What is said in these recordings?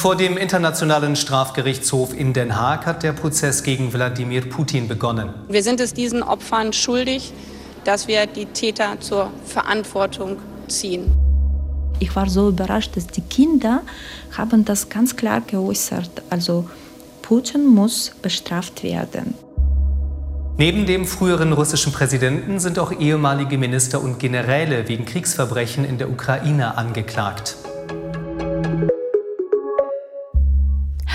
Vor dem Internationalen Strafgerichtshof in Den Haag hat der Prozess gegen Wladimir Putin begonnen. Wir sind es diesen Opfern schuldig, dass wir die Täter zur Verantwortung ziehen. Ich war so überrascht, dass die Kinder haben das ganz klar geäußert. Also Putin muss bestraft werden. Neben dem früheren russischen Präsidenten sind auch ehemalige Minister und Generäle wegen Kriegsverbrechen in der Ukraine angeklagt.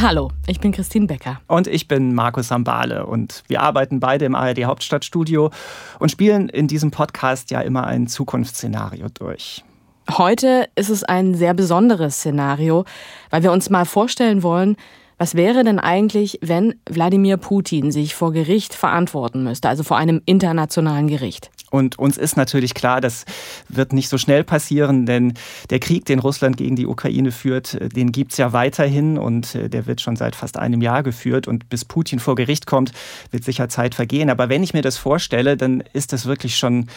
Hallo, ich bin Christine Becker. Und ich bin Markus Sambale. Und wir arbeiten beide im ARD Hauptstadtstudio und spielen in diesem Podcast ja immer ein Zukunftsszenario durch. Heute ist es ein sehr besonderes Szenario, weil wir uns mal vorstellen wollen, was wäre denn eigentlich, wenn Wladimir Putin sich vor Gericht verantworten müsste, also vor einem internationalen Gericht? Und uns ist natürlich klar, das wird nicht so schnell passieren, denn der Krieg, den Russland gegen die Ukraine führt, den gibt es ja weiterhin und äh, der wird schon seit fast einem Jahr geführt. Und bis Putin vor Gericht kommt, wird sicher Zeit vergehen. Aber wenn ich mir das vorstelle, dann ist das wirklich schon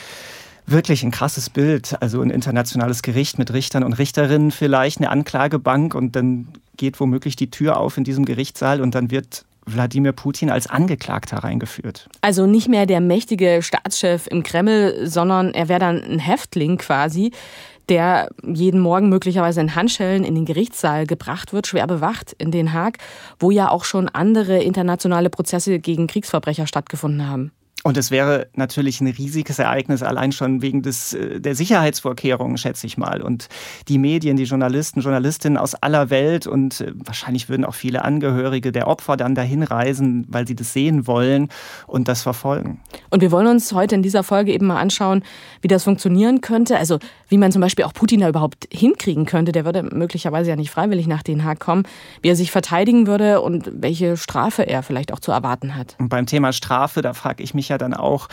wirklich ein krasses Bild. Also ein internationales Gericht mit Richtern und Richterinnen vielleicht, eine Anklagebank und dann geht womöglich die Tür auf in diesem Gerichtssaal und dann wird Wladimir Putin als Angeklagter reingeführt. Also nicht mehr der mächtige Staatschef im Kreml, sondern er wäre dann ein Häftling quasi, der jeden Morgen möglicherweise in Handschellen in den Gerichtssaal gebracht wird, schwer bewacht in Den Haag, wo ja auch schon andere internationale Prozesse gegen Kriegsverbrecher stattgefunden haben. Und es wäre natürlich ein riesiges Ereignis, allein schon wegen des, äh, der Sicherheitsvorkehrungen, schätze ich mal. Und die Medien, die Journalisten, Journalistinnen aus aller Welt und äh, wahrscheinlich würden auch viele Angehörige der Opfer dann dahin reisen, weil sie das sehen wollen und das verfolgen. Und wir wollen uns heute in dieser Folge eben mal anschauen, wie das funktionieren könnte. Also wie man zum Beispiel auch Putin da überhaupt hinkriegen könnte. Der würde möglicherweise ja nicht freiwillig nach Den Haag kommen. Wie er sich verteidigen würde und welche Strafe er vielleicht auch zu erwarten hat. Und beim Thema Strafe, da frage ich mich ja dann auch,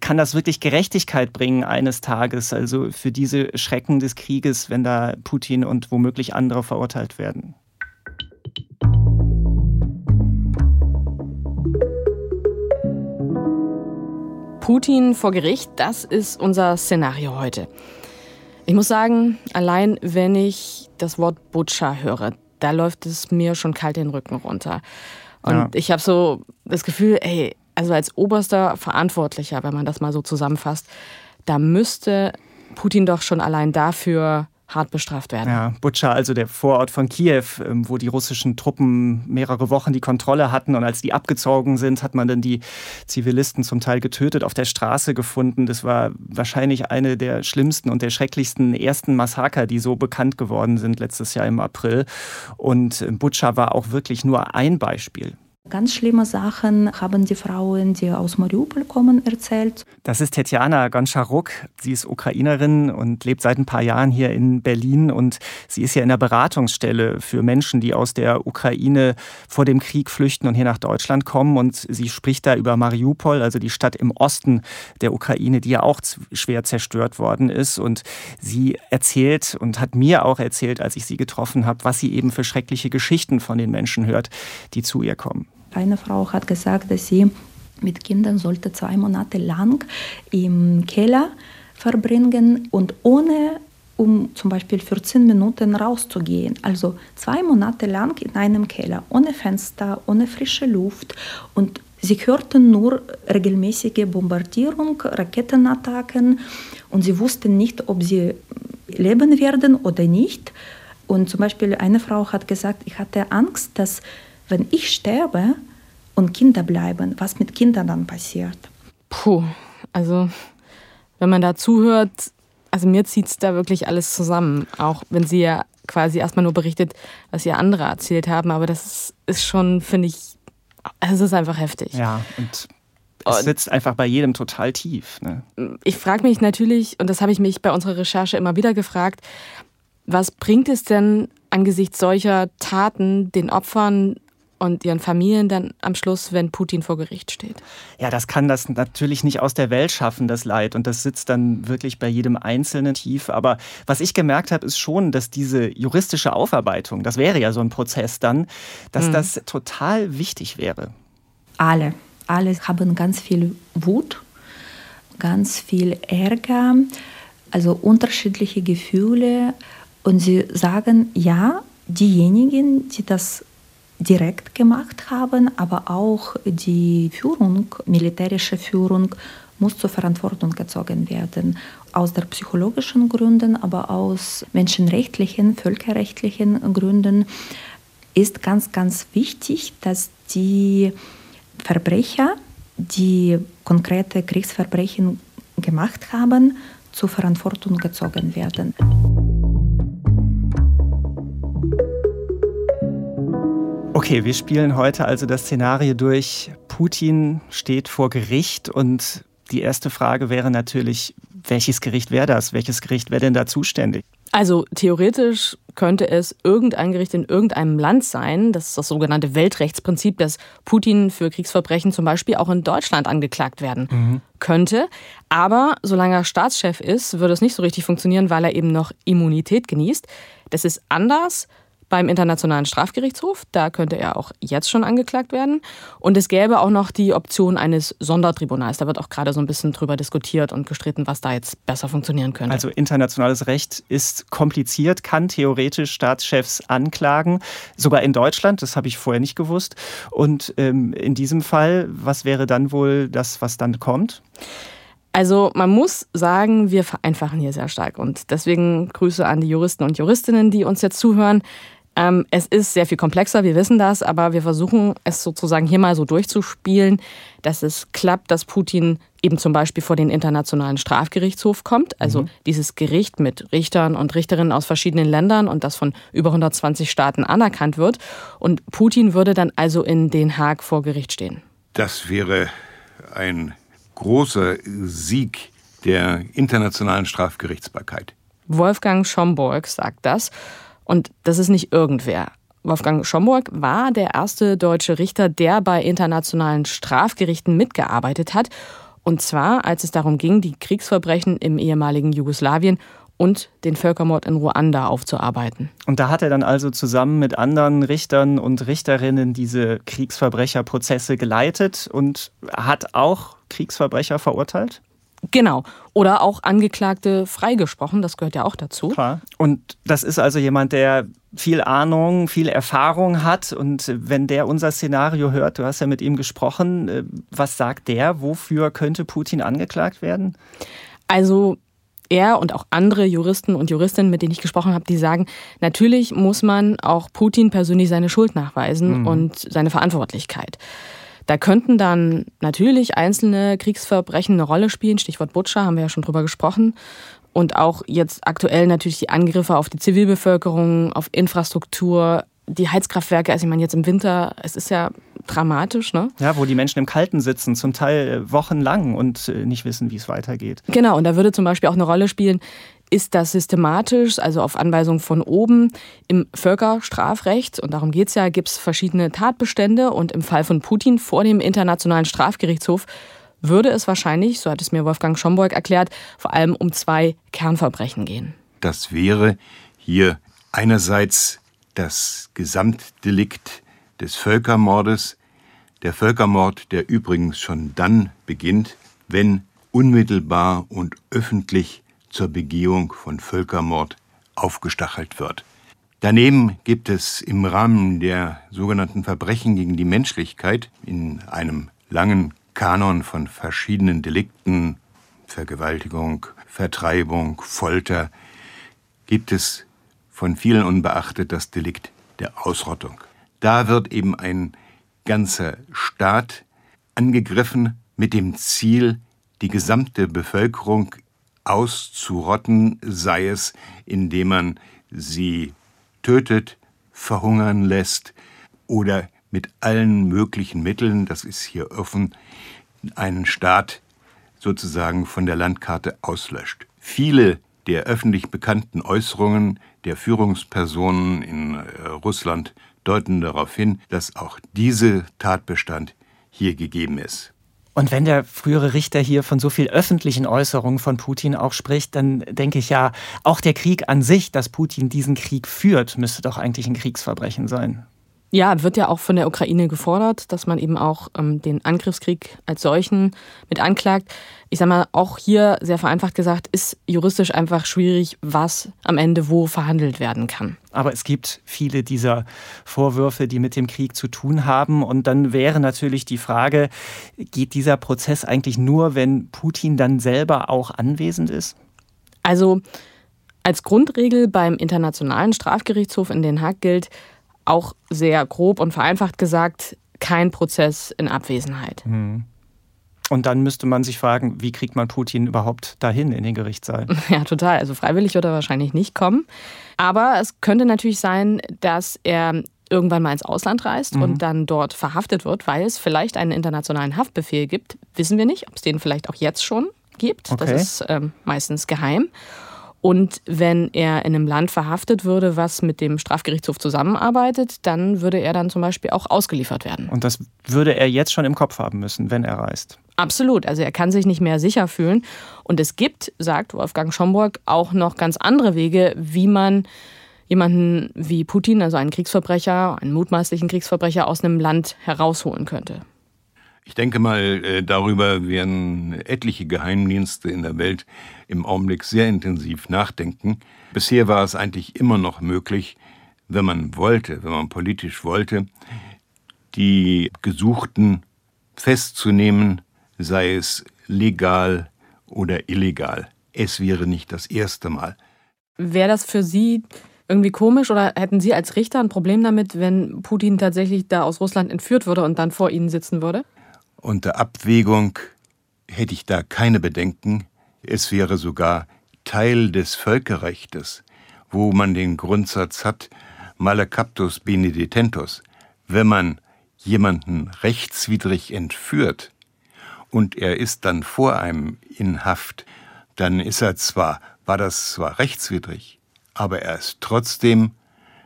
kann das wirklich Gerechtigkeit bringen eines Tages, also für diese Schrecken des Krieges, wenn da Putin und womöglich andere verurteilt werden? Putin vor Gericht, das ist unser Szenario heute. Ich muss sagen, allein wenn ich das Wort Butcher höre, da läuft es mir schon kalt den Rücken runter. Und ja. ich habe so das Gefühl, ey, also als oberster Verantwortlicher, wenn man das mal so zusammenfasst, da müsste Putin doch schon allein dafür hart bestraft werden. Ja, Butscha, also der Vorort von Kiew, ähm, wo die russischen Truppen mehrere Wochen die Kontrolle hatten und als die abgezogen sind, hat man dann die Zivilisten zum Teil getötet, auf der Straße gefunden. Das war wahrscheinlich eine der schlimmsten und der schrecklichsten ersten Massaker, die so bekannt geworden sind letztes Jahr im April. Und äh, Butscha war auch wirklich nur ein Beispiel. Ganz schlimme Sachen haben die Frauen, die aus Mariupol kommen, erzählt. Das ist Tetjana Gonscharuk. Sie ist Ukrainerin und lebt seit ein paar Jahren hier in Berlin. Und sie ist ja in der Beratungsstelle für Menschen, die aus der Ukraine vor dem Krieg flüchten und hier nach Deutschland kommen. Und sie spricht da über Mariupol, also die Stadt im Osten der Ukraine, die ja auch schwer zerstört worden ist. Und sie erzählt und hat mir auch erzählt, als ich sie getroffen habe, was sie eben für schreckliche Geschichten von den Menschen hört, die zu ihr kommen. Eine Frau hat gesagt, dass sie mit Kindern sollte zwei Monate lang im Keller verbringen und ohne um zum Beispiel 14 Minuten rauszugehen. Also zwei Monate lang in einem Keller, ohne Fenster, ohne frische Luft. Und sie hörten nur regelmäßige Bombardierung, Raketenattacken und sie wussten nicht, ob sie leben werden oder nicht. Und zum Beispiel eine Frau hat gesagt, ich hatte Angst, dass wenn ich sterbe und Kinder bleiben, was mit Kindern dann passiert? Puh, also wenn man da zuhört, also mir zieht es da wirklich alles zusammen. Auch wenn sie ja quasi erstmal nur berichtet, was ihr andere erzählt haben, aber das ist schon, finde ich, es ist einfach heftig. Ja, und es sitzt einfach bei jedem total tief. Ne? Ich frage mich natürlich, und das habe ich mich bei unserer Recherche immer wieder gefragt, was bringt es denn angesichts solcher Taten den Opfern und ihren Familien dann am Schluss, wenn Putin vor Gericht steht? Ja, das kann das natürlich nicht aus der Welt schaffen, das Leid. Und das sitzt dann wirklich bei jedem Einzelnen tief. Aber was ich gemerkt habe, ist schon, dass diese juristische Aufarbeitung, das wäre ja so ein Prozess dann, dass mhm. das total wichtig wäre. Alle, alle haben ganz viel Wut, ganz viel Ärger, also unterschiedliche Gefühle. Und sie sagen, ja, diejenigen, die das direkt gemacht haben, aber auch die Führung, militärische Führung, muss zur Verantwortung gezogen werden. Aus der psychologischen Gründen, aber aus menschenrechtlichen, völkerrechtlichen Gründen ist ganz, ganz wichtig, dass die Verbrecher, die konkrete Kriegsverbrechen gemacht haben, zur Verantwortung gezogen werden. Okay, wir spielen heute also das Szenario durch. Putin steht vor Gericht und die erste Frage wäre natürlich, welches Gericht wäre das? Welches Gericht wäre denn da zuständig? Also theoretisch könnte es irgendein Gericht in irgendeinem Land sein. Das ist das sogenannte Weltrechtsprinzip, dass Putin für Kriegsverbrechen zum Beispiel auch in Deutschland angeklagt werden mhm. könnte. Aber solange er Staatschef ist, würde es nicht so richtig funktionieren, weil er eben noch Immunität genießt. Das ist anders beim Internationalen Strafgerichtshof. Da könnte er auch jetzt schon angeklagt werden. Und es gäbe auch noch die Option eines Sondertribunals. Da wird auch gerade so ein bisschen drüber diskutiert und gestritten, was da jetzt besser funktionieren könnte. Also internationales Recht ist kompliziert, kann theoretisch Staatschefs anklagen. Sogar in Deutschland, das habe ich vorher nicht gewusst. Und ähm, in diesem Fall, was wäre dann wohl das, was dann kommt? Also man muss sagen, wir vereinfachen hier sehr stark und deswegen Grüße an die Juristen und Juristinnen, die uns jetzt zuhören. Ähm, es ist sehr viel komplexer, wir wissen das, aber wir versuchen es sozusagen hier mal so durchzuspielen, dass es klappt, dass Putin eben zum Beispiel vor den Internationalen Strafgerichtshof kommt, also mhm. dieses Gericht mit Richtern und Richterinnen aus verschiedenen Ländern und das von über 120 Staaten anerkannt wird. Und Putin würde dann also in Den Haag vor Gericht stehen. Das wäre ein großer Sieg der internationalen Strafgerichtsbarkeit. Wolfgang Schomburg sagt das. Und das ist nicht irgendwer. Wolfgang Schomburg war der erste deutsche Richter, der bei internationalen Strafgerichten mitgearbeitet hat. Und zwar, als es darum ging, die Kriegsverbrechen im ehemaligen Jugoslawien und den Völkermord in Ruanda aufzuarbeiten. Und da hat er dann also zusammen mit anderen Richtern und Richterinnen diese Kriegsverbrecherprozesse geleitet und hat auch Kriegsverbrecher verurteilt? Genau. Oder auch Angeklagte freigesprochen, das gehört ja auch dazu. Klar. Und das ist also jemand, der viel Ahnung, viel Erfahrung hat. Und wenn der unser Szenario hört, du hast ja mit ihm gesprochen, äh, was sagt der? Wofür könnte Putin angeklagt werden? Also er und auch andere Juristen und Juristinnen, mit denen ich gesprochen habe, die sagen, natürlich muss man auch Putin persönlich seine Schuld nachweisen mhm. und seine Verantwortlichkeit. Da könnten dann natürlich einzelne Kriegsverbrechen eine Rolle spielen. Stichwort Butcher haben wir ja schon drüber gesprochen. Und auch jetzt aktuell natürlich die Angriffe auf die Zivilbevölkerung, auf Infrastruktur, die Heizkraftwerke, also ich meine jetzt im Winter, es ist ja dramatisch, ne? Ja, wo die Menschen im Kalten sitzen, zum Teil äh, wochenlang und äh, nicht wissen, wie es weitergeht. Genau, und da würde zum Beispiel auch eine Rolle spielen, ist das systematisch, also auf Anweisung von oben, im Völkerstrafrecht, und darum geht es ja, gibt es verschiedene Tatbestände. Und im Fall von Putin vor dem Internationalen Strafgerichtshof würde es wahrscheinlich, so hat es mir Wolfgang Schomburg erklärt, vor allem um zwei Kernverbrechen gehen. Das wäre hier einerseits das Gesamtdelikt des Völkermordes, der Völkermord, der übrigens schon dann beginnt, wenn unmittelbar und öffentlich zur Begehung von Völkermord aufgestachelt wird. Daneben gibt es im Rahmen der sogenannten Verbrechen gegen die Menschlichkeit in einem langen Kanon von verschiedenen Delikten, Vergewaltigung, Vertreibung, Folter, gibt es von vielen unbeachtet das Delikt der Ausrottung. Da wird eben ein ganzer Staat angegriffen mit dem Ziel, die gesamte Bevölkerung auszurotten, sei es indem man sie tötet, verhungern lässt oder mit allen möglichen Mitteln, das ist hier offen, einen Staat sozusagen von der Landkarte auslöscht. Viele der öffentlich bekannten Äußerungen der Führungspersonen in äh, Russland deuten darauf hin, dass auch dieser Tatbestand hier gegeben ist. Und wenn der frühere Richter hier von so viel öffentlichen Äußerungen von Putin auch spricht, dann denke ich ja, auch der Krieg an sich, dass Putin diesen Krieg führt, müsste doch eigentlich ein Kriegsverbrechen sein. Ja, wird ja auch von der Ukraine gefordert, dass man eben auch ähm, den Angriffskrieg als solchen mit anklagt. Ich sage mal, auch hier sehr vereinfacht gesagt, ist juristisch einfach schwierig, was am Ende wo verhandelt werden kann. Aber es gibt viele dieser Vorwürfe, die mit dem Krieg zu tun haben. Und dann wäre natürlich die Frage, geht dieser Prozess eigentlich nur, wenn Putin dann selber auch anwesend ist? Also als Grundregel beim Internationalen Strafgerichtshof in Den Haag gilt, auch sehr grob und vereinfacht gesagt, kein Prozess in Abwesenheit. Mhm. Und dann müsste man sich fragen, wie kriegt man Putin überhaupt dahin in den Gerichtssaal? Ja, total. Also freiwillig wird er wahrscheinlich nicht kommen. Aber es könnte natürlich sein, dass er irgendwann mal ins Ausland reist mhm. und dann dort verhaftet wird, weil es vielleicht einen internationalen Haftbefehl gibt. Wissen wir nicht, ob es den vielleicht auch jetzt schon gibt. Okay. Das ist ähm, meistens geheim. Und wenn er in einem Land verhaftet würde, was mit dem Strafgerichtshof zusammenarbeitet, dann würde er dann zum Beispiel auch ausgeliefert werden. Und das würde er jetzt schon im Kopf haben müssen, wenn er reist. Absolut. Also er kann sich nicht mehr sicher fühlen. Und es gibt, sagt Wolfgang Schomburg, auch noch ganz andere Wege, wie man jemanden wie Putin, also einen Kriegsverbrecher, einen mutmaßlichen Kriegsverbrecher aus einem Land herausholen könnte. Ich denke mal, äh, darüber werden etliche Geheimdienste in der Welt im Augenblick sehr intensiv nachdenken. Bisher war es eigentlich immer noch möglich, wenn man wollte, wenn man politisch wollte, die Gesuchten festzunehmen, sei es legal oder illegal. Es wäre nicht das erste Mal. Wäre das für Sie irgendwie komisch oder hätten Sie als Richter ein Problem damit, wenn Putin tatsächlich da aus Russland entführt würde und dann vor Ihnen sitzen würde? Unter Abwägung hätte ich da keine Bedenken. Es wäre sogar Teil des Völkerrechtes, wo man den Grundsatz hat, male captus beneditentus. Wenn man jemanden rechtswidrig entführt und er ist dann vor einem in Haft, dann ist er zwar, war das zwar rechtswidrig, aber er ist trotzdem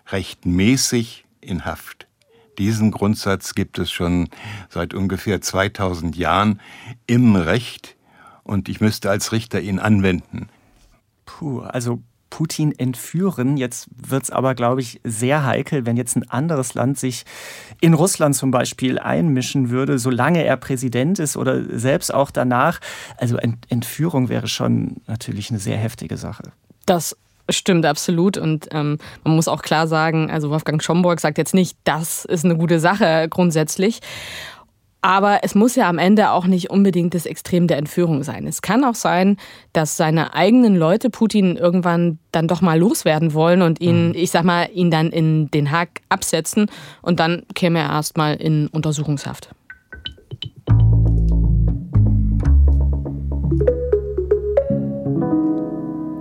rechtmäßig in Haft. Diesen Grundsatz gibt es schon seit ungefähr 2000 Jahren im Recht und ich müsste als Richter ihn anwenden. Puh, also Putin entführen. Jetzt wird es aber, glaube ich, sehr heikel, wenn jetzt ein anderes Land sich in Russland zum Beispiel einmischen würde, solange er Präsident ist oder selbst auch danach. Also Entführung wäre schon natürlich eine sehr heftige Sache. Das Stimmt, absolut. Und ähm, man muss auch klar sagen, also Wolfgang Schomburg sagt jetzt nicht, das ist eine gute Sache grundsätzlich. Aber es muss ja am Ende auch nicht unbedingt das Extrem der Entführung sein. Es kann auch sein, dass seine eigenen Leute Putin irgendwann dann doch mal loswerden wollen und ihn, mhm. ich sag mal, ihn dann in Den Haag absetzen und dann käme er erstmal in Untersuchungshaft.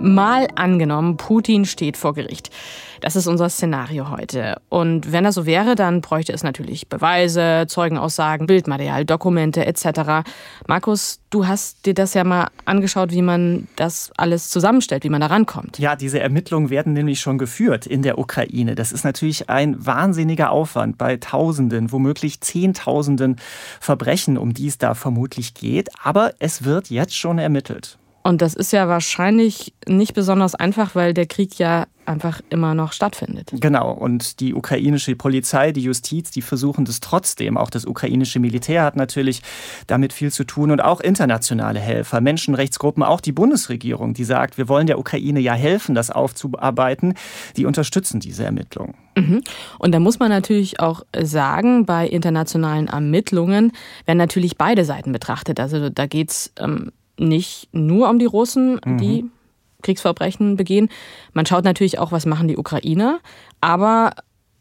Mal angenommen, Putin steht vor Gericht. Das ist unser Szenario heute. Und wenn das so wäre, dann bräuchte es natürlich Beweise, Zeugenaussagen, Bildmaterial, Dokumente etc. Markus, du hast dir das ja mal angeschaut, wie man das alles zusammenstellt, wie man da rankommt. Ja, diese Ermittlungen werden nämlich schon geführt in der Ukraine. Das ist natürlich ein wahnsinniger Aufwand bei Tausenden, womöglich Zehntausenden Verbrechen, um die es da vermutlich geht. Aber es wird jetzt schon ermittelt. Und das ist ja wahrscheinlich nicht besonders einfach, weil der Krieg ja einfach immer noch stattfindet. Genau. Und die ukrainische Polizei, die Justiz, die versuchen das trotzdem. Auch das ukrainische Militär hat natürlich damit viel zu tun und auch internationale Helfer, Menschenrechtsgruppen, auch die Bundesregierung, die sagt, wir wollen der Ukraine ja helfen, das aufzuarbeiten. Die unterstützen diese Ermittlungen. Mhm. Und da muss man natürlich auch sagen, bei internationalen Ermittlungen werden natürlich beide Seiten betrachtet. Also da geht es ähm, nicht nur um die Russen, die mhm. Kriegsverbrechen begehen. Man schaut natürlich auch, was machen die Ukrainer, aber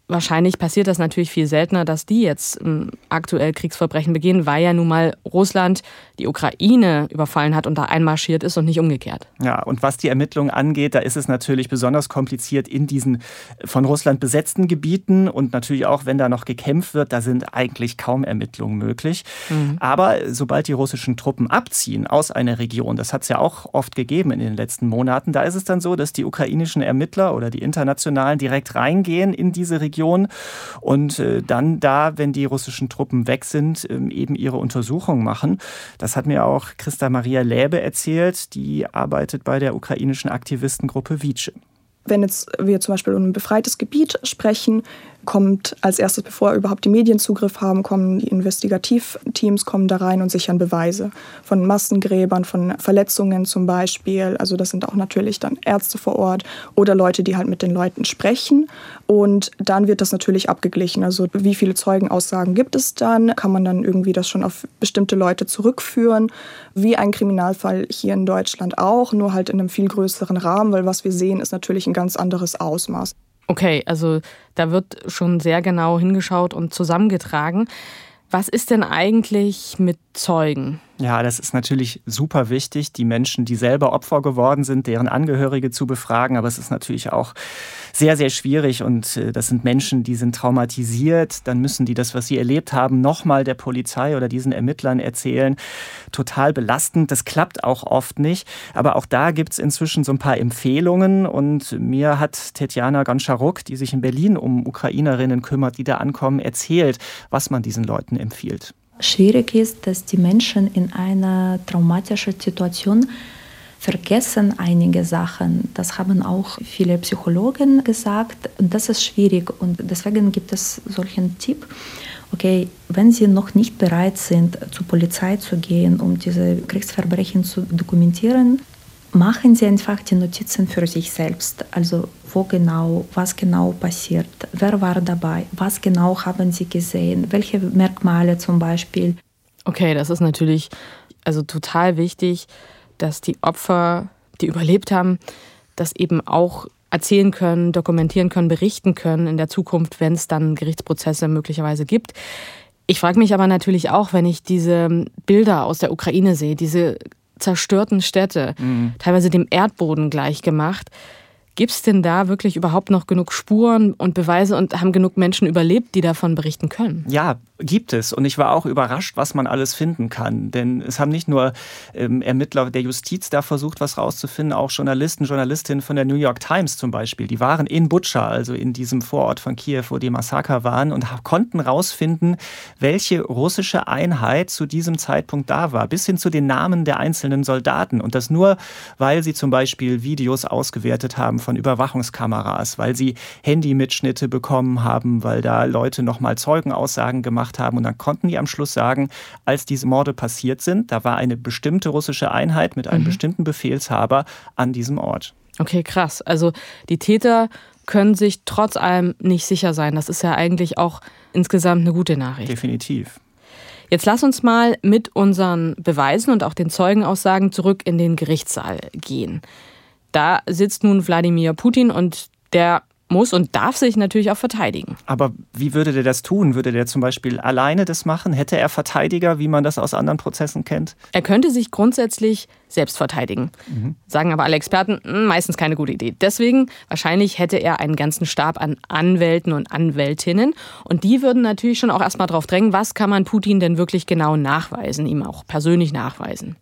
Wahrscheinlich passiert das natürlich viel seltener, dass die jetzt ähm, aktuell Kriegsverbrechen begehen, weil ja nun mal Russland die Ukraine überfallen hat und da einmarschiert ist und nicht umgekehrt. Ja, und was die Ermittlungen angeht, da ist es natürlich besonders kompliziert in diesen von Russland besetzten Gebieten und natürlich auch, wenn da noch gekämpft wird, da sind eigentlich kaum Ermittlungen möglich. Mhm. Aber sobald die russischen Truppen abziehen aus einer Region, das hat es ja auch oft gegeben in den letzten Monaten, da ist es dann so, dass die ukrainischen Ermittler oder die internationalen direkt reingehen in diese Region Region und äh, dann da, wenn die russischen Truppen weg sind, ähm, eben ihre Untersuchungen machen. Das hat mir auch Christa Maria Läbe erzählt, die arbeitet bei der ukrainischen Aktivistengruppe Vice. Wenn jetzt wir zum Beispiel um ein befreites Gebiet sprechen, kommt als erstes, bevor überhaupt die Medien Zugriff haben, kommen die Investigativteams kommen da rein und sichern Beweise von Massengräbern, von Verletzungen zum Beispiel. Also das sind auch natürlich dann Ärzte vor Ort oder Leute, die halt mit den Leuten sprechen. Und dann wird das natürlich abgeglichen. Also wie viele Zeugenaussagen gibt es dann? Kann man dann irgendwie das schon auf bestimmte Leute zurückführen? Wie ein Kriminalfall hier in Deutschland auch, nur halt in einem viel größeren Rahmen, weil was wir sehen, ist natürlich ein ganz anderes Ausmaß. Okay, also da wird schon sehr genau hingeschaut und zusammengetragen. Was ist denn eigentlich mit Zeugen? Ja, das ist natürlich super wichtig, die Menschen, die selber Opfer geworden sind, deren Angehörige zu befragen. Aber es ist natürlich auch sehr, sehr schwierig und äh, das sind Menschen, die sind traumatisiert. Dann müssen die das, was sie erlebt haben, nochmal der Polizei oder diesen Ermittlern erzählen. Total belastend. Das klappt auch oft nicht. Aber auch da gibt es inzwischen so ein paar Empfehlungen und mir hat Tetjana Goncharuk, die sich in Berlin um Ukrainerinnen kümmert, die da ankommen, erzählt, was man diesen Leuten empfiehlt schwierig ist, dass die Menschen in einer traumatischen Situation vergessen einige Sachen. Das haben auch viele Psychologen gesagt. Und das ist schwierig. Und deswegen gibt es solchen Tipp. Okay, wenn Sie noch nicht bereit sind, zur Polizei zu gehen, um diese Kriegsverbrechen zu dokumentieren, machen Sie einfach die Notizen für sich selbst. Also wo genau, was genau passiert, wer war dabei, was genau haben Sie gesehen, welche Merkmale zum Beispiel. Okay, das ist natürlich also total wichtig, dass die Opfer, die überlebt haben, das eben auch erzählen können, dokumentieren können, berichten können in der Zukunft, wenn es dann Gerichtsprozesse möglicherweise gibt. Ich frage mich aber natürlich auch, wenn ich diese Bilder aus der Ukraine sehe, diese zerstörten Städte, mhm. teilweise dem Erdboden gleichgemacht. Gibt es denn da wirklich überhaupt noch genug Spuren und Beweise und haben genug Menschen überlebt, die davon berichten können? Ja, gibt es. Und ich war auch überrascht, was man alles finden kann. Denn es haben nicht nur ähm, Ermittler der Justiz da versucht, was rauszufinden, auch Journalisten, Journalistinnen von der New York Times zum Beispiel. Die waren in Butscha, also in diesem Vorort von Kiew, wo die Massaker waren, und konnten rausfinden, welche russische Einheit zu diesem Zeitpunkt da war, bis hin zu den Namen der einzelnen Soldaten. Und das nur, weil sie zum Beispiel Videos ausgewertet haben von Überwachungskameras, weil sie Handymitschnitte bekommen haben, weil da Leute nochmal Zeugenaussagen gemacht gemacht haben. Und dann konnten die am Schluss sagen, als diese Morde passiert sind, da war eine bestimmte russische Einheit mit einem mhm. bestimmten Befehlshaber an diesem Ort. Okay, krass. Also die Täter können sich trotz allem nicht sicher sein. Das ist ja eigentlich auch insgesamt eine gute Nachricht. Definitiv. Jetzt lass uns mal mit unseren Beweisen und auch den Zeugenaussagen zurück in den Gerichtssaal gehen. Da sitzt nun Wladimir Putin und der muss und darf sich natürlich auch verteidigen. Aber wie würde der das tun? Würde der zum Beispiel alleine das machen? Hätte er Verteidiger, wie man das aus anderen Prozessen kennt? Er könnte sich grundsätzlich selbst verteidigen. Mhm. Sagen aber alle Experten, hm, meistens keine gute Idee. Deswegen wahrscheinlich hätte er einen ganzen Stab an Anwälten und Anwältinnen. Und die würden natürlich schon auch erstmal darauf drängen, was kann man Putin denn wirklich genau nachweisen, ihm auch persönlich nachweisen.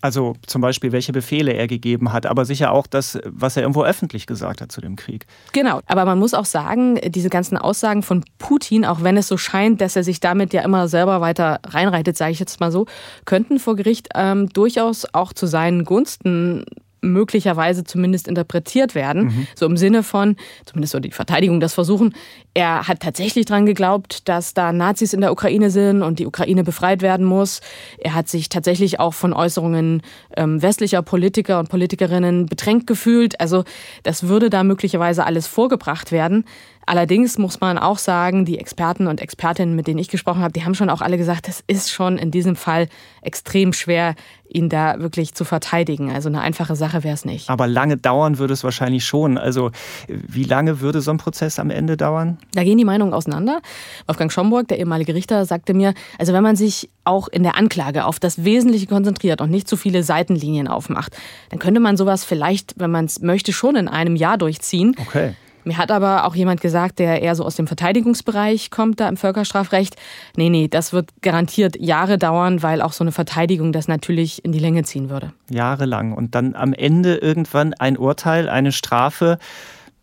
Also zum Beispiel, welche Befehle er gegeben hat, aber sicher auch das, was er irgendwo öffentlich gesagt hat zu dem Krieg. Genau, aber man muss auch sagen, diese ganzen Aussagen von Putin, auch wenn es so scheint, dass er sich damit ja immer selber weiter reinreitet, sage ich jetzt mal so, könnten vor Gericht ähm, durchaus auch zu seinen Gunsten möglicherweise zumindest interpretiert werden. Mhm. So im Sinne von, zumindest so die Verteidigung das versuchen, er hat tatsächlich daran geglaubt, dass da Nazis in der Ukraine sind und die Ukraine befreit werden muss. Er hat sich tatsächlich auch von Äußerungen ähm, westlicher Politiker und Politikerinnen bedrängt gefühlt. Also das würde da möglicherweise alles vorgebracht werden. Allerdings muss man auch sagen, die Experten und Expertinnen, mit denen ich gesprochen habe, die haben schon auch alle gesagt, es ist schon in diesem Fall extrem schwer, ihn da wirklich zu verteidigen. Also eine einfache Sache wäre es nicht. Aber lange dauern würde es wahrscheinlich schon. Also wie lange würde so ein Prozess am Ende dauern? Da gehen die Meinungen auseinander. Wolfgang Schomburg, der ehemalige Richter, sagte mir, also wenn man sich auch in der Anklage auf das Wesentliche konzentriert und nicht zu viele Seitenlinien aufmacht, dann könnte man sowas vielleicht, wenn man es möchte, schon in einem Jahr durchziehen. Okay. Mir hat aber auch jemand gesagt, der eher so aus dem Verteidigungsbereich kommt, da im Völkerstrafrecht, nee, nee, das wird garantiert Jahre dauern, weil auch so eine Verteidigung das natürlich in die Länge ziehen würde. Jahrelang. Und dann am Ende irgendwann ein Urteil, eine Strafe.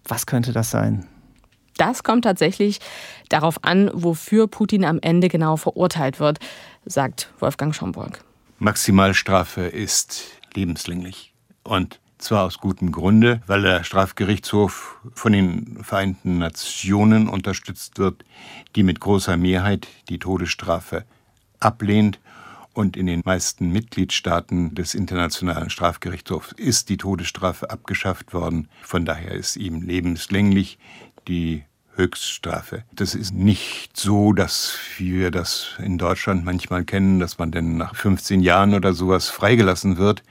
Was könnte das sein? Das kommt tatsächlich darauf an, wofür Putin am Ende genau verurteilt wird, sagt Wolfgang Schomburg. Maximalstrafe ist lebenslänglich. Und zwar aus gutem Grunde, weil der Strafgerichtshof von den Vereinten Nationen unterstützt wird, die mit großer Mehrheit die Todesstrafe ablehnt. Und in den meisten Mitgliedstaaten des Internationalen Strafgerichtshofs ist die Todesstrafe abgeschafft worden. Von daher ist ihm lebenslänglich die Höchststrafe. Das ist nicht so, dass wir das in Deutschland manchmal kennen, dass man denn nach 15 Jahren oder sowas freigelassen wird,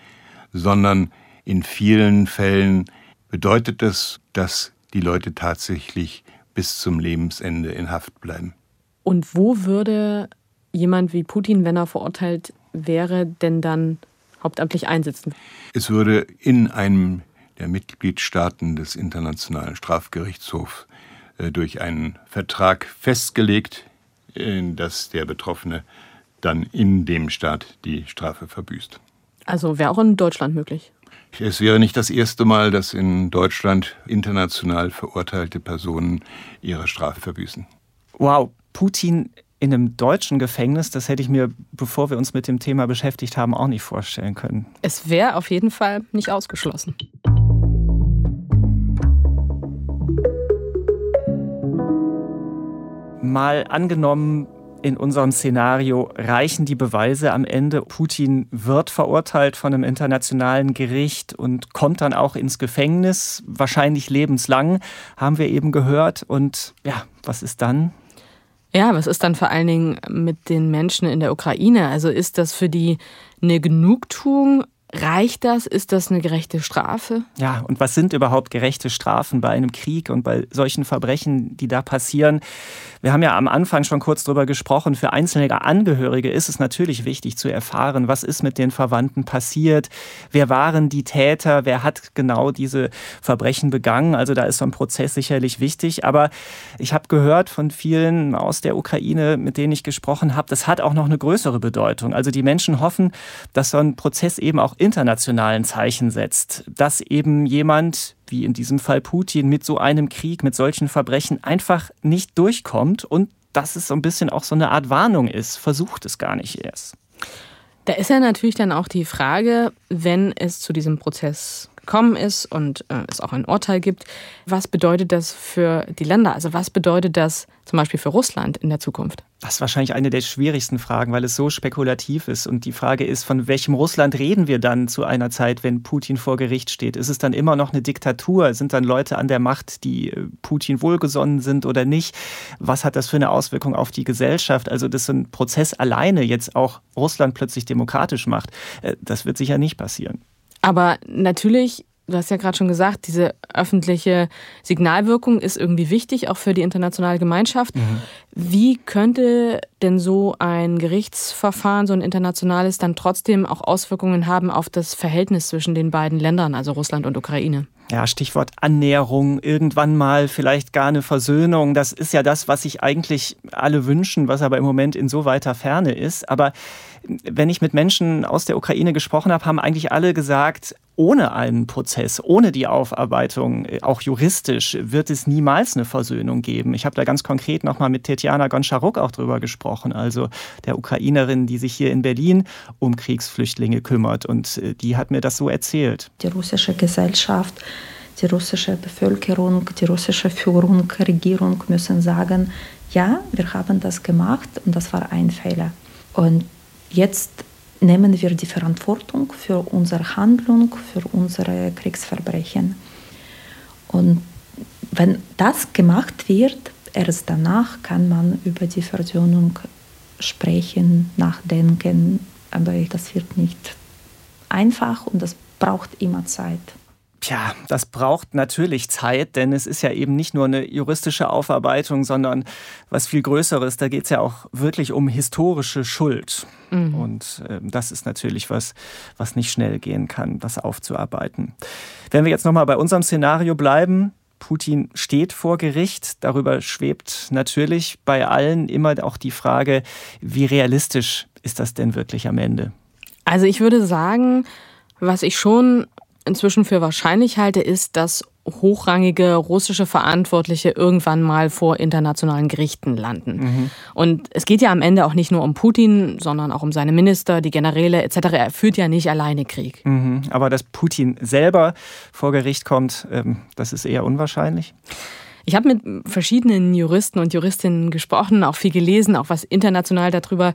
sondern in vielen Fällen bedeutet es, dass die Leute tatsächlich bis zum Lebensende in Haft bleiben. Und wo würde jemand wie Putin, wenn er verurteilt wäre, denn dann hauptamtlich einsitzen? Es würde in einem der Mitgliedstaaten des Internationalen Strafgerichtshofs äh, durch einen Vertrag festgelegt, dass der Betroffene dann in dem Staat die Strafe verbüßt. Also wäre auch in Deutschland möglich. Es wäre nicht das erste Mal, dass in Deutschland international verurteilte Personen ihre Strafe verbüßen. Wow, Putin in einem deutschen Gefängnis, das hätte ich mir, bevor wir uns mit dem Thema beschäftigt haben, auch nicht vorstellen können. Es wäre auf jeden Fall nicht ausgeschlossen. Mal angenommen, in unserem Szenario reichen die Beweise am Ende. Putin wird verurteilt von einem internationalen Gericht und kommt dann auch ins Gefängnis, wahrscheinlich lebenslang, haben wir eben gehört. Und ja, was ist dann? Ja, was ist dann vor allen Dingen mit den Menschen in der Ukraine? Also ist das für die eine Genugtuung Reicht das? Ist das eine gerechte Strafe? Ja, und was sind überhaupt gerechte Strafen bei einem Krieg und bei solchen Verbrechen, die da passieren? Wir haben ja am Anfang schon kurz darüber gesprochen. Für einzelne Angehörige ist es natürlich wichtig zu erfahren, was ist mit den Verwandten passiert, wer waren die Täter, wer hat genau diese Verbrechen begangen. Also da ist so ein Prozess sicherlich wichtig. Aber ich habe gehört von vielen aus der Ukraine, mit denen ich gesprochen habe, das hat auch noch eine größere Bedeutung. Also die Menschen hoffen, dass so ein Prozess eben auch internationalen Zeichen setzt, dass eben jemand, wie in diesem Fall Putin, mit so einem Krieg, mit solchen Verbrechen einfach nicht durchkommt und dass es so ein bisschen auch so eine Art Warnung ist. Versucht es gar nicht erst. Da ist ja natürlich dann auch die Frage, wenn es zu diesem Prozess gekommen ist und äh, es auch ein Urteil gibt. Was bedeutet das für die Länder? Also was bedeutet das zum Beispiel für Russland in der Zukunft? Das ist wahrscheinlich eine der schwierigsten Fragen, weil es so spekulativ ist. Und die Frage ist, von welchem Russland reden wir dann zu einer Zeit, wenn Putin vor Gericht steht? Ist es dann immer noch eine Diktatur? Sind dann Leute an der Macht, die äh, Putin wohlgesonnen sind oder nicht? Was hat das für eine Auswirkung auf die Gesellschaft? Also, dass so ein Prozess alleine jetzt auch Russland plötzlich demokratisch macht, äh, das wird sicher nicht passieren. Aber natürlich, du hast ja gerade schon gesagt, diese öffentliche Signalwirkung ist irgendwie wichtig, auch für die internationale Gemeinschaft. Mhm. Wie könnte denn so ein Gerichtsverfahren, so ein internationales, dann trotzdem auch Auswirkungen haben auf das Verhältnis zwischen den beiden Ländern, also Russland und Ukraine? Ja, Stichwort Annäherung, irgendwann mal vielleicht gar eine Versöhnung. Das ist ja das, was sich eigentlich alle wünschen, was aber im Moment in so weiter Ferne ist. Aber wenn ich mit Menschen aus der Ukraine gesprochen habe, haben eigentlich alle gesagt, ohne einen Prozess, ohne die Aufarbeitung, äh, auch juristisch, wird es niemals eine Versöhnung geben. Ich habe da ganz konkret nochmal mit Tetjana Goncharuk auch drüber gesprochen, also der Ukrainerin, die sich hier in Berlin um Kriegsflüchtlinge kümmert. Und äh, die hat mir das so erzählt. Die russische Gesellschaft, die russische Bevölkerung, die russische Führung, Regierung müssen sagen, ja, wir haben das gemacht und das war ein Fehler. Und Jetzt nehmen wir die Verantwortung für unsere Handlung, für unsere Kriegsverbrechen. Und wenn das gemacht wird, erst danach kann man über die Versöhnung sprechen, nachdenken, aber das wird nicht einfach und das braucht immer Zeit. Tja, das braucht natürlich Zeit, denn es ist ja eben nicht nur eine juristische Aufarbeitung, sondern was viel Größeres. Da geht es ja auch wirklich um historische Schuld. Mhm. Und äh, das ist natürlich was, was nicht schnell gehen kann, das aufzuarbeiten. Wenn wir jetzt nochmal bei unserem Szenario bleiben, Putin steht vor Gericht. Darüber schwebt natürlich bei allen immer auch die Frage, wie realistisch ist das denn wirklich am Ende? Also ich würde sagen, was ich schon inzwischen für wahrscheinlich halte, ist, dass hochrangige russische Verantwortliche irgendwann mal vor internationalen Gerichten landen. Mhm. Und es geht ja am Ende auch nicht nur um Putin, sondern auch um seine Minister, die Generäle etc. Er führt ja nicht alleine Krieg. Mhm. Aber dass Putin selber vor Gericht kommt, ähm, das ist eher unwahrscheinlich. Ich habe mit verschiedenen Juristen und Juristinnen gesprochen, auch viel gelesen, auch was international darüber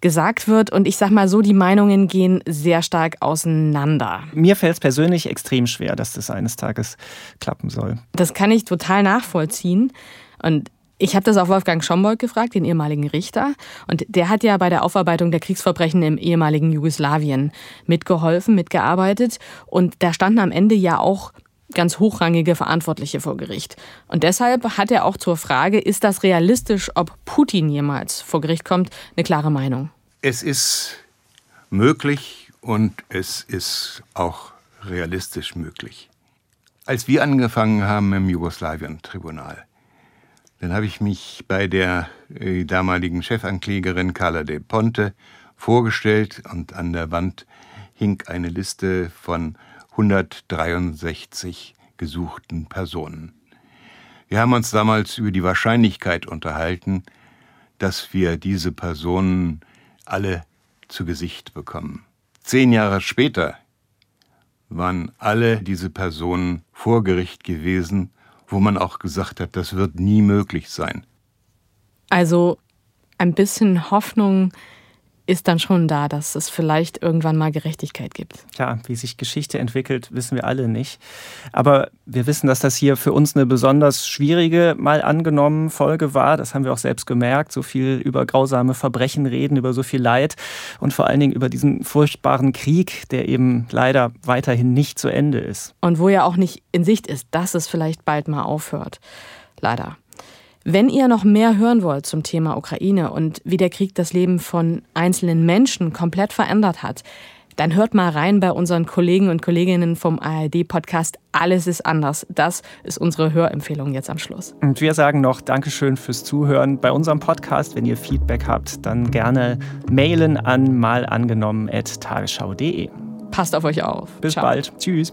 gesagt wird. Und ich sage mal so, die Meinungen gehen sehr stark auseinander. Mir fällt es persönlich extrem schwer, dass das eines Tages klappen soll. Das kann ich total nachvollziehen. Und ich habe das auch Wolfgang Schomburg gefragt, den ehemaligen Richter. Und der hat ja bei der Aufarbeitung der Kriegsverbrechen im ehemaligen Jugoslawien mitgeholfen, mitgearbeitet. Und da standen am Ende ja auch ganz hochrangige Verantwortliche vor Gericht. Und deshalb hat er auch zur Frage, ist das realistisch, ob Putin jemals vor Gericht kommt, eine klare Meinung. Es ist möglich und es ist auch realistisch möglich. Als wir angefangen haben im Jugoslawien-Tribunal, dann habe ich mich bei der äh, damaligen Chefanklägerin Carla de Ponte vorgestellt und an der Wand hing eine Liste von 163 gesuchten Personen. Wir haben uns damals über die Wahrscheinlichkeit unterhalten, dass wir diese Personen alle zu Gesicht bekommen. Zehn Jahre später waren alle diese Personen vor Gericht gewesen, wo man auch gesagt hat, das wird nie möglich sein. Also ein bisschen Hoffnung ist dann schon da, dass es vielleicht irgendwann mal Gerechtigkeit gibt. Tja, wie sich Geschichte entwickelt, wissen wir alle nicht. Aber wir wissen, dass das hier für uns eine besonders schwierige, mal angenommen Folge war. Das haben wir auch selbst gemerkt. So viel über grausame Verbrechen reden, über so viel Leid und vor allen Dingen über diesen furchtbaren Krieg, der eben leider weiterhin nicht zu Ende ist. Und wo ja auch nicht in Sicht ist, dass es vielleicht bald mal aufhört. Leider. Wenn ihr noch mehr hören wollt zum Thema Ukraine und wie der Krieg das Leben von einzelnen Menschen komplett verändert hat, dann hört mal rein bei unseren Kollegen und Kolleginnen vom ARD-Podcast Alles ist anders. Das ist unsere Hörempfehlung jetzt am Schluss. Und wir sagen noch Dankeschön fürs Zuhören bei unserem Podcast. Wenn ihr Feedback habt, dann gerne mailen an malangenommen.tagesschau.de. Passt auf euch auf. Bis Ciao. bald. Tschüss.